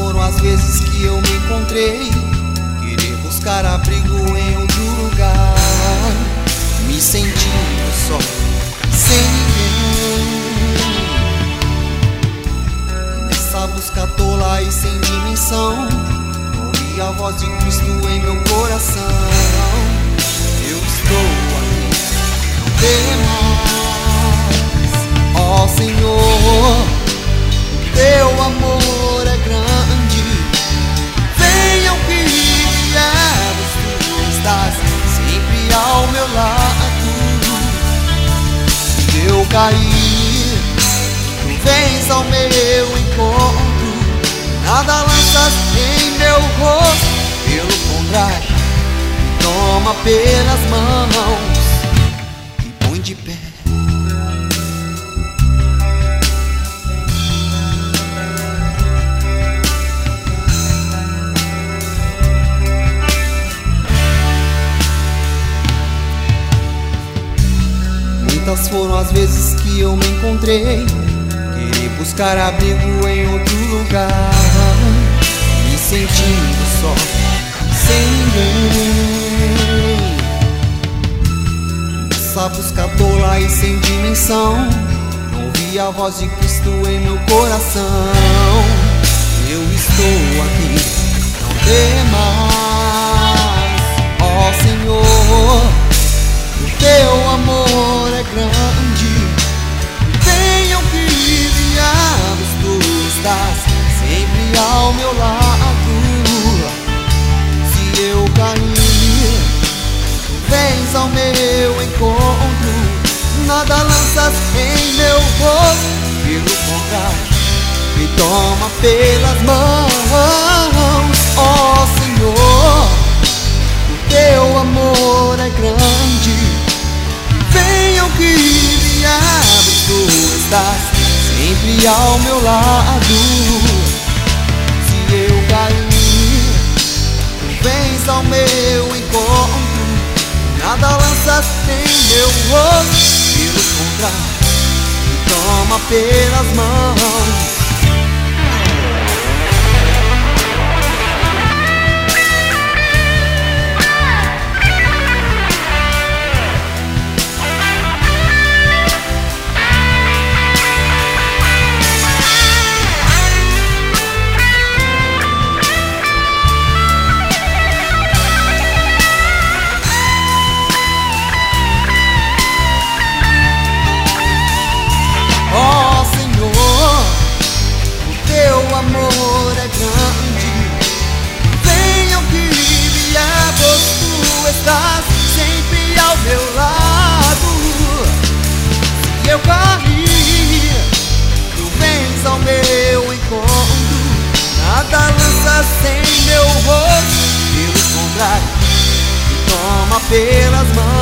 Foram as vezes que eu me encontrei. Querer buscar abrigo em outro lugar. Me sentindo só, sem ninguém. Nessa busca tola e sem dimensão. Ouvi a voz de Cristo em meu coração. Eu estou aqui, não temas Ó Senhor, cair, tu vens ao meu encontro Nada lanças em meu rosto, pelo contrário Me toma pelas mãos e põe de pé Muitas foram as vezes que eu me encontrei. Querer buscar abrigo em outro lugar. Me sentindo só, sem ninguém. Nessa busca tola e sem dimensão. Não ouvi a voz de Cristo em meu coração. Eu estou aqui, não temas Nada lanças em meu rosto. Pelo contrário, me toma pelas mãos Ó oh, Senhor, o teu amor é grande. Venham que viemos, tu estás sempre ao meu lado. Se eu cair, tu vens ao meu encontro. Nada lanças em meu rosto, contrário Me toma pelas mãos pelas mãos.